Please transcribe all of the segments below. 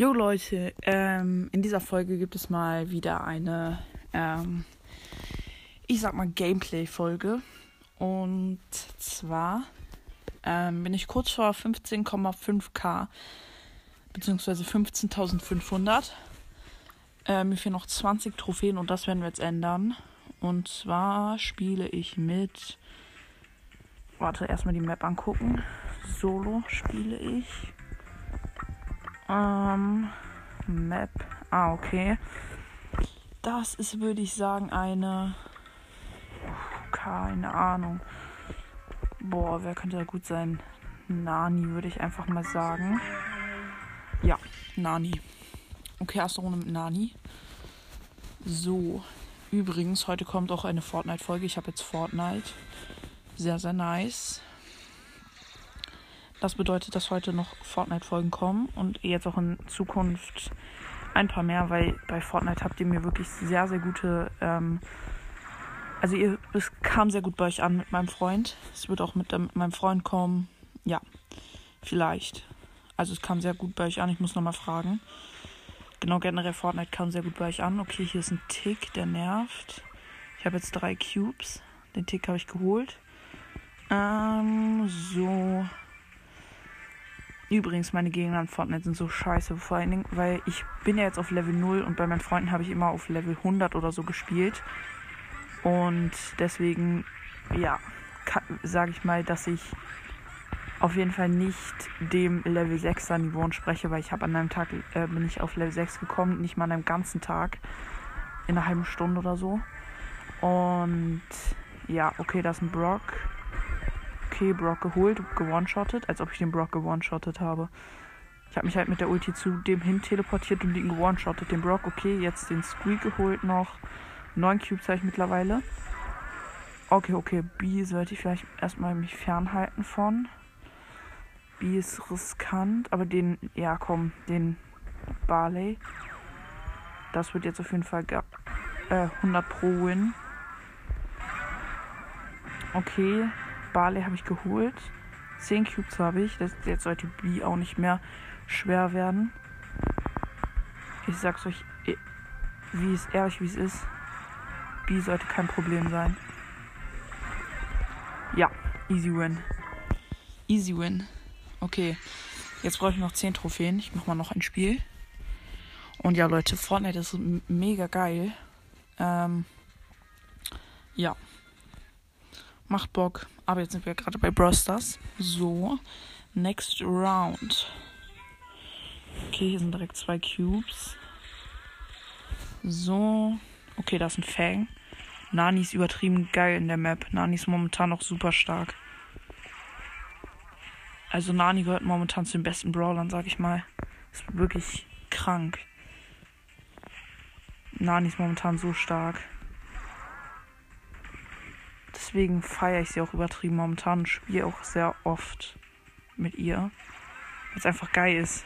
Jo Leute, ähm, in dieser Folge gibt es mal wieder eine, ähm, ich sag mal, Gameplay-Folge. Und zwar ähm, bin ich kurz vor 15,5k, beziehungsweise 15.500. Äh, mir fehlen noch 20 Trophäen und das werden wir jetzt ändern. Und zwar spiele ich mit. Warte, erstmal die Map angucken. Solo spiele ich. Ähm, Map. Ah, okay. Das ist, würde ich sagen, eine. Keine Ahnung. Boah, wer könnte da gut sein? Nani, würde ich einfach mal sagen. Ja, Nani. Okay, erste Runde mit Nani. So. Übrigens, heute kommt auch eine Fortnite-Folge. Ich habe jetzt Fortnite. Sehr, sehr nice. Das bedeutet, dass heute noch Fortnite-Folgen kommen und jetzt auch in Zukunft ein paar mehr, weil bei Fortnite habt ihr mir wirklich sehr, sehr gute. Ähm, also, ihr, es kam sehr gut bei euch an mit meinem Freund. Es wird auch mit, mit meinem Freund kommen. Ja, vielleicht. Also, es kam sehr gut bei euch an. Ich muss nochmal fragen. Genau, generell Fortnite kam sehr gut bei euch an. Okay, hier ist ein Tick, der nervt. Ich habe jetzt drei Cubes. Den Tick habe ich geholt. Ähm, so. Übrigens, meine Gegner in Fortnite sind so scheiße. Vor allen Dingen, weil ich bin ja jetzt auf Level 0 und bei meinen Freunden habe ich immer auf Level 100 oder so gespielt. Und deswegen, ja, sage ich mal, dass ich auf jeden Fall nicht dem Level 6er Niveau entspreche, weil ich habe an einem Tag, äh, bin ich auf Level 6 gekommen, nicht mal an einem ganzen Tag. In einer halben Stunde oder so. Und ja, okay, das ist ein Brock okay, Brock geholt, gewone-shottet, als ob ich den Brock gewone-shottet habe. Ich habe mich halt mit der Ulti zu dem hin teleportiert und den gewone-shottet. Den Brock, okay, jetzt den Squeak geholt noch. Neun Cubes habe ich mittlerweile. Okay, okay, B sollte ich vielleicht erstmal mich fernhalten von. B ist riskant, aber den, ja komm, den Barley. Das wird jetzt auf jeden Fall äh, 100 pro Win. Okay, Barley habe ich geholt. 10 Cubes habe ich. Das, jetzt sollte B auch nicht mehr schwer werden. Ich sag's euch, wie es ehrlich wie es ist. B sollte kein Problem sein. Ja, easy win. Easy win. Okay. Jetzt brauche ich noch 10 Trophäen. Ich mache mal noch ein Spiel. Und ja, Leute, Fortnite ist mega geil. Ähm, ja. Macht Bock. Aber jetzt sind wir gerade bei Brawl Stars. So. Next round. Okay, hier sind direkt zwei Cubes. So. Okay, da ist ein Fang. Nani ist übertrieben geil in der Map. Nani ist momentan noch super stark. Also Nani gehört momentan zu den besten Brawlern, sag ich mal. Ist wirklich krank. Nani ist momentan so stark. Deswegen feiere ich sie auch übertrieben momentan und spiele auch sehr oft mit ihr. Weil es einfach geil ist.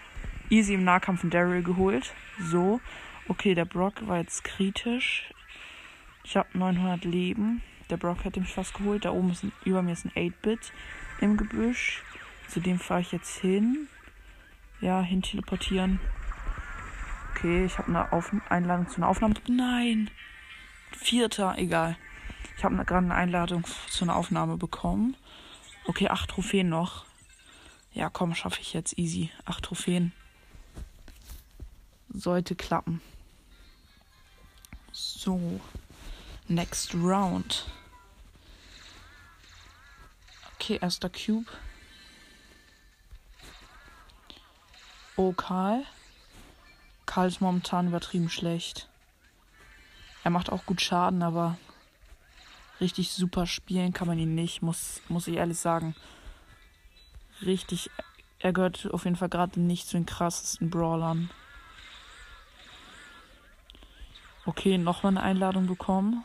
Easy im Nahkampf einen Daryl geholt. So. Okay, der Brock war jetzt kritisch. Ich habe 900 Leben. Der Brock hätte mich fast geholt. Da oben ist ein, über mir ist ein 8-Bit im Gebüsch. Zu dem fahre ich jetzt hin. Ja, hin teleportieren. Okay, ich habe eine Auf Einladung zu einer Aufnahme. Nein! Vierter, egal. Ich habe gerade eine Einladung zu einer Aufnahme bekommen. Okay, acht Trophäen noch. Ja, komm, schaffe ich jetzt easy. Acht Trophäen. Sollte klappen. So. Next round. Okay, erster Cube. Oh, Karl. Karl ist momentan übertrieben schlecht. Er macht auch gut Schaden, aber richtig super spielen kann man ihn nicht, muss, muss ich ehrlich sagen. Richtig, er gehört auf jeden Fall gerade nicht zu den krassesten Brawlern. Okay, nochmal eine Einladung bekommen.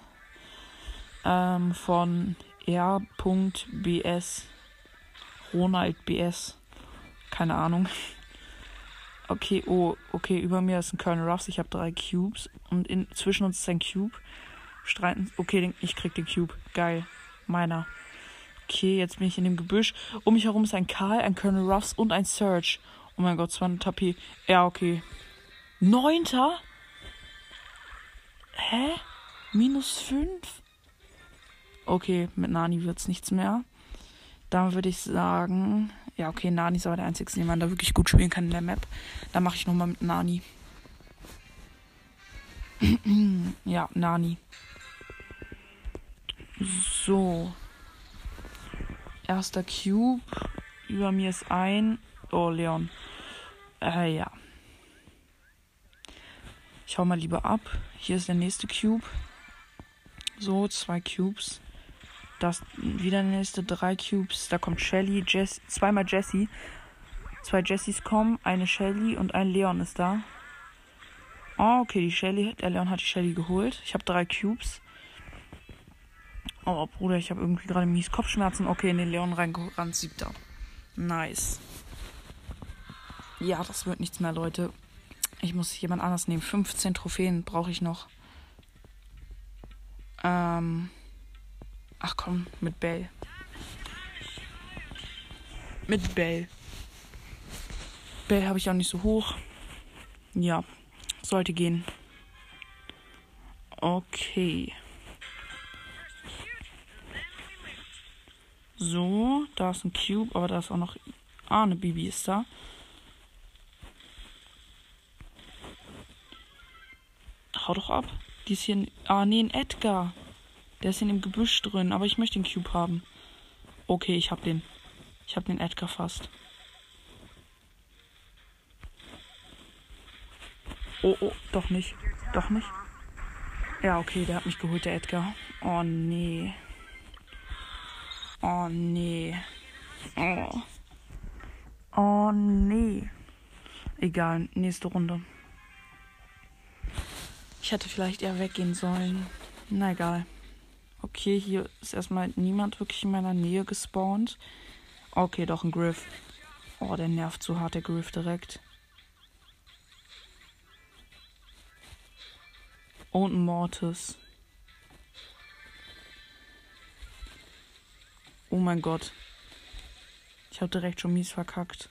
Ähm, von R.BS. Ronald BS. Keine Ahnung. Okay, oh, okay, über mir ist ein Colonel Ruffs. Ich habe drei Cubes. Und in, zwischen uns ist ein Cube streiten. Okay, ich krieg den Cube. Geil. Meiner. Okay, jetzt bin ich in dem Gebüsch. Um mich herum ist ein Karl, ein Colonel Ruffs und ein Surge. Oh mein Gott, 200 HP. Ja, okay. Neunter? Hä? Minus 5? Okay, mit Nani wird's nichts mehr. Dann würde ich sagen, ja, okay, Nani ist aber der einzige, den man da wirklich gut spielen kann in der Map. Da mache ich nochmal mit Nani. Ja, Nani. So. Erster Cube. Über mir ist ein. Oh, Leon. Äh, ja. Ich hau mal lieber ab. Hier ist der nächste Cube. So, zwei Cubes. Das wieder der nächste, drei Cubes. Da kommt Shelly, Jess, zweimal Jessie. Zwei Jessies kommen, eine Shelly und ein Leon ist da. Oh, okay, die Shelly, der Leon hat die Shelly geholt. Ich habe drei Cubes. Oh, Bruder, ich habe irgendwie gerade mies Kopfschmerzen. Okay, in den Leon reingerannt, siebter. Nice. Ja, das wird nichts mehr, Leute. Ich muss jemand anders nehmen. 15 Trophäen brauche ich noch. Ähm. Ach komm, mit Bell. Mit Bell. Bell habe ich auch nicht so hoch. Ja, sollte gehen. Okay. So, da ist ein Cube, aber da ist auch noch. Ah, eine Bibi ist da. Hau doch ab. Die ist hier. In, ah, nee, ein Edgar. Der ist in dem Gebüsch drin, aber ich möchte den Cube haben. Okay, ich hab den. Ich hab den Edgar fast. Oh, oh, doch nicht. Doch nicht. Ja, okay, der hat mich geholt, der Edgar. Oh, nee. Oh, nee. Oh. Oh, nee. Egal, nächste Runde. Ich hätte vielleicht eher weggehen sollen. Na egal. Okay, hier ist erstmal niemand wirklich in meiner Nähe gespawnt. Okay, doch ein Griff. Oh, der nervt zu hart, der Griff direkt. Und Mortis. Oh mein Gott. Ich habe direkt schon mies verkackt.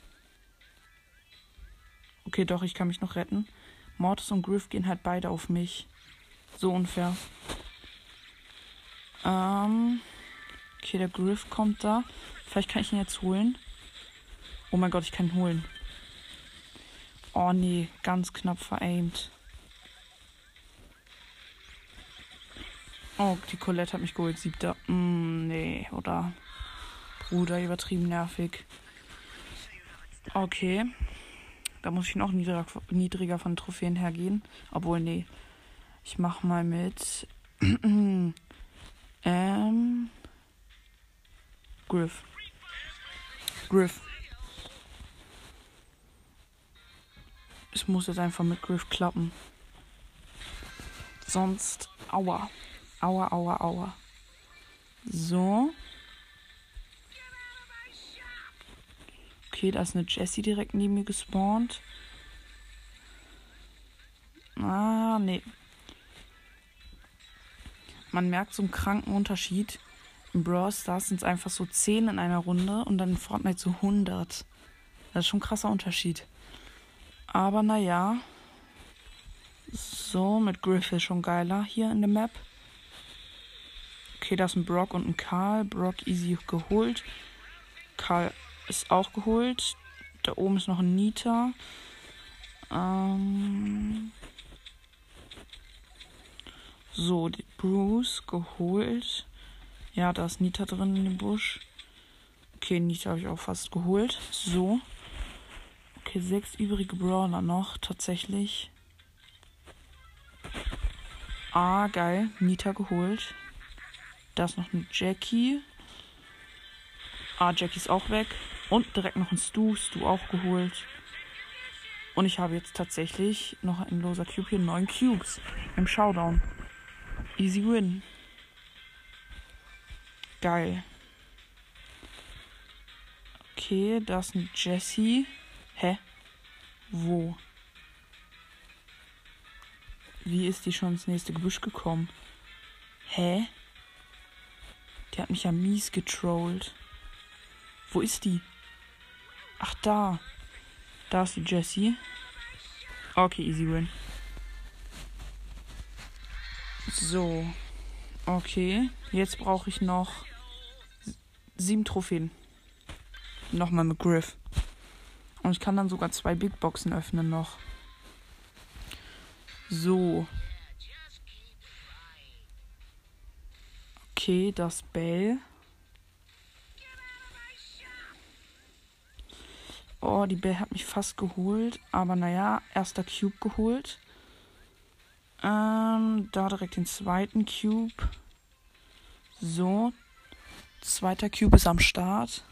Okay, doch, ich kann mich noch retten. Mortis und Griff gehen halt beide auf mich. So unfair. Ähm. Okay, der Griff kommt da. Vielleicht kann ich ihn jetzt holen. Oh mein Gott, ich kann ihn holen. Oh nee, ganz knapp veraimt. Oh, die Colette hat mich geholt, siebter. Mm, nee, oder? Bruder, übertrieben nervig. Okay. Da muss ich noch niedriger, niedriger von Trophäen hergehen. Obwohl, nee. Ich mach mal mit. ähm. Griff. Griff. Es muss jetzt einfach mit Griff klappen. Sonst. Aua. Aua, aua, aua. So. Okay, da ist eine Jessie direkt neben mir gespawnt. Ah, nee. Man merkt so einen kranken Unterschied. Im Brawl Stars sind es einfach so 10 in einer Runde und dann in Fortnite so 100. Das ist schon ein krasser Unterschied. Aber naja. So, mit Griff ist schon geiler hier in der Map. Okay, da ist ein Brock und ein Karl. Brock easy geholt. Karl ist auch geholt. Da oben ist noch ein Nita. Ähm so, die Bruce geholt. Ja, da ist Nita drin in dem Busch. Okay, Nita habe ich auch fast geholt. So. Okay, sechs übrige Brawler noch, tatsächlich. Ah, geil. Nita geholt. Da ist noch eine Jackie. Ah, Jackie ist auch weg. Und direkt noch ein Stu. Stu auch geholt. Und ich habe jetzt tatsächlich noch ein loser Cube hier. Neun Cubes im Showdown. Easy win. Geil. Okay, da ist ein Jesse. Hä? Wo? Wie ist die schon ins nächste Gebüsch gekommen? Hä? Die hat mich ja mies getrollt. Wo ist die? Ach, da. Da ist die Jessie. Okay, easy win. So. Okay. Jetzt brauche ich noch sieben Trophäen. Nochmal mit Griff. Und ich kann dann sogar zwei Big Boxen öffnen noch. So. Okay, das Bell. Oh, die Bell hat mich fast geholt. Aber naja, erster Cube geholt. Ähm, da direkt den zweiten Cube. So. Zweiter Cube ist am Start.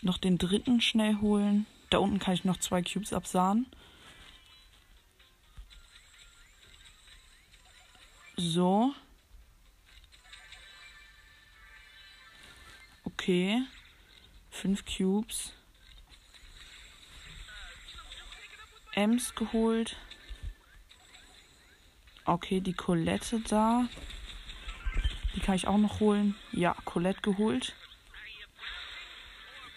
Noch den dritten schnell holen. Da unten kann ich noch zwei Cubes absahen. So. Okay. Fünf Cubes. Ems geholt. Okay, die Colette da. Die kann ich auch noch holen. Ja, Colette geholt.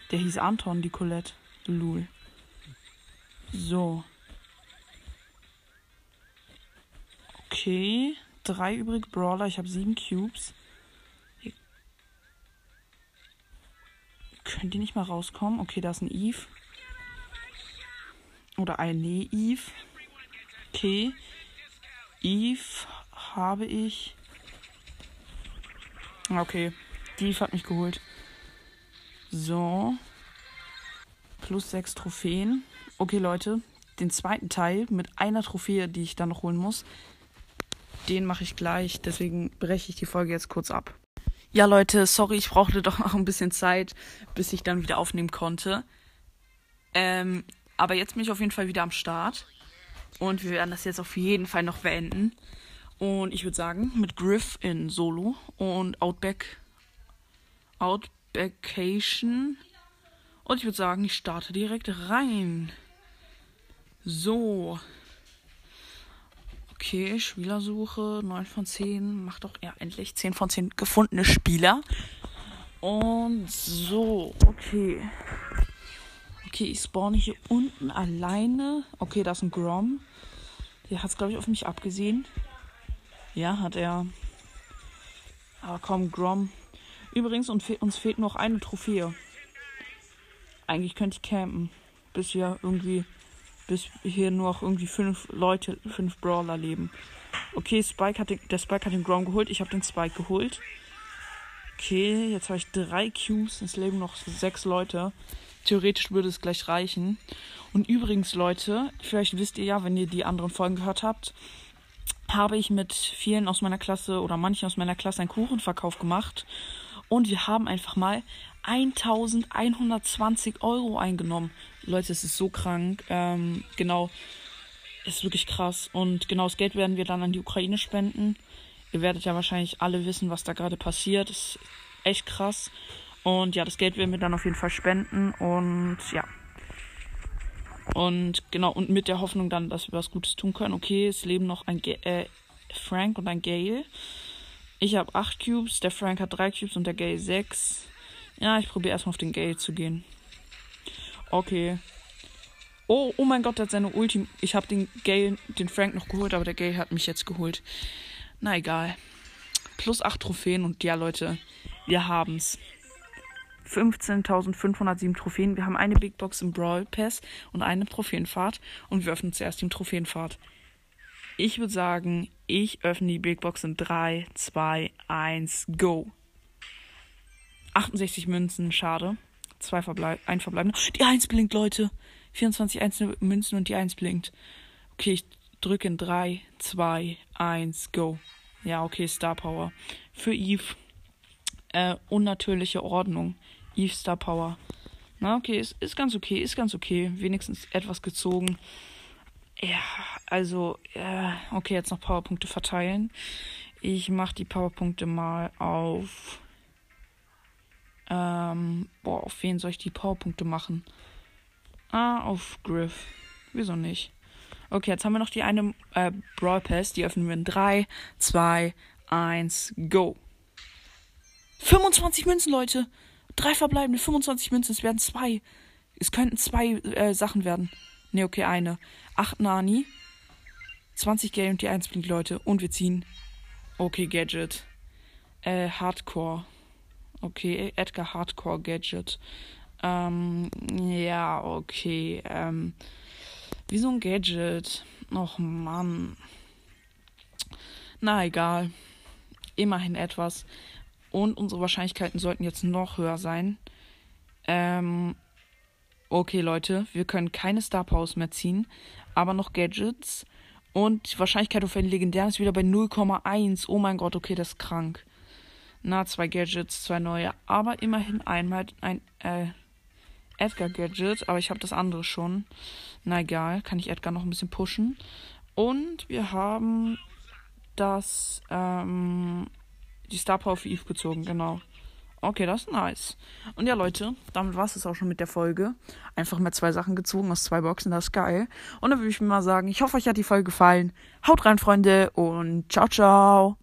Der hieß Anton, die Colette. Lul. So. Okay. Drei übrige Brawler. Ich habe sieben Cubes. Können die nicht mal rauskommen? Okay, da ist ein Eve. Oder eine Eve. Okay. Eve habe ich. Okay. Die Eve hat mich geholt. So. Plus sechs Trophäen. Okay, Leute. Den zweiten Teil mit einer Trophäe, die ich dann noch holen muss, den mache ich gleich. Deswegen breche ich die Folge jetzt kurz ab. Ja, Leute, sorry, ich brauchte doch noch ein bisschen Zeit, bis ich dann wieder aufnehmen konnte. Ähm, aber jetzt bin ich auf jeden Fall wieder am Start. Und wir werden das jetzt auf jeden Fall noch beenden. Und ich würde sagen, mit Griff in Solo und Outback. Outbackation. Und ich würde sagen, ich starte direkt rein. So. Okay, Spielersuche, 9 von 10. Macht doch ja endlich 10 von 10 gefundene Spieler. Und so, okay. Okay, ich spawne hier unten alleine. Okay, da ist ein Grom. Der hat es, glaube ich, auf mich abgesehen. Ja, hat er. Aber komm, Grom. Übrigens, uns, fe uns fehlt noch eine Trophäe. Eigentlich könnte ich campen. Bis hier irgendwie. Bis hier nur noch irgendwie fünf Leute, fünf Brawler leben. Okay, Spike hat den, der Spike hat den Grom geholt. Ich habe den Spike geholt. Okay, jetzt habe ich drei Cubes. Es leben noch sechs Leute. Theoretisch würde es gleich reichen. Und übrigens, Leute, vielleicht wisst ihr ja, wenn ihr die anderen Folgen gehört habt, habe ich mit vielen aus meiner Klasse oder manchen aus meiner Klasse einen Kuchenverkauf gemacht. Und wir haben einfach mal 1120 Euro eingenommen. Leute, es ist so krank. Ähm, genau, ist wirklich krass. Und genau das Geld werden wir dann an die Ukraine spenden. Ihr werdet ja wahrscheinlich alle wissen, was da gerade passiert. Ist echt krass. Und ja, das Geld werden wir dann auf jeden Fall spenden. Und ja. Und genau, und mit der Hoffnung dann, dass wir was Gutes tun können. Okay, es leben noch ein Ga äh, Frank und ein Gale. Ich habe 8 Cubes, der Frank hat 3 Cubes und der Gale 6. Ja, ich probiere erstmal auf den Gale zu gehen. Okay. Oh, oh mein Gott, der hat seine Ulti. Ich habe den Gale, den Frank noch geholt, aber der Gale hat mich jetzt geholt. Na egal. Plus 8 Trophäen und ja, Leute, wir haben's. 15.507 Trophäen. Wir haben eine Big Box im Brawl Pass und eine Trophäenfahrt. Und wir öffnen zuerst die Trophäenfahrt. Ich würde sagen, ich öffne die Big Box in 3, 2, 1, go. 68 Münzen, schade. Zwei verbleib ein verbleibende. Die 1 blinkt, Leute. 24 einzelne Münzen und die 1 blinkt. Okay, ich drücke in 3, 2, 1, go. Ja, okay, Star Power. Für Eve. Äh, unnatürliche Ordnung. Eve Star Power. Na, okay, ist, ist ganz okay, ist ganz okay. Wenigstens etwas gezogen. Ja, also, äh, okay, jetzt noch Powerpunkte verteilen. Ich mache die Powerpunkte mal auf. Ähm, boah, auf wen soll ich die Powerpunkte machen? Ah, auf Griff. Wieso nicht? Okay, jetzt haben wir noch die eine äh, Brawl Pass. Die öffnen wir in 3, 2, 1, go. 25 Münzen, Leute. Drei verbleibende, 25 Münzen, es werden zwei. Es könnten zwei äh, Sachen werden. Ne, okay, eine. Acht Nani. 20 Geld und die 1 blinkt Leute. Und wir ziehen. Okay, Gadget. Äh, Hardcore. Okay, Edgar Hardcore Gadget. Ähm, ja, okay. Ähm, wie so ein Gadget. Och Mann. Na egal. Immerhin etwas. Und unsere Wahrscheinlichkeiten sollten jetzt noch höher sein. Ähm, okay, Leute, wir können keine Star Powers mehr ziehen, aber noch Gadgets. Und die Wahrscheinlichkeit auf legendären ist wieder bei 0,1. Oh mein Gott, okay, das ist krank. Na, zwei Gadgets, zwei neue. Aber immerhin einmal ein äh, Edgar Gadget. Aber ich habe das andere schon. Na egal, kann ich Edgar noch ein bisschen pushen. Und wir haben das, ähm, die Star Power für Eve gezogen, genau. Okay, das ist nice. Und ja, Leute, damit war es auch schon mit der Folge. Einfach mal zwei Sachen gezogen aus zwei Boxen, das ist geil. Und dann würde ich mir mal sagen, ich hoffe, euch hat die Folge gefallen. Haut rein, Freunde, und ciao, ciao.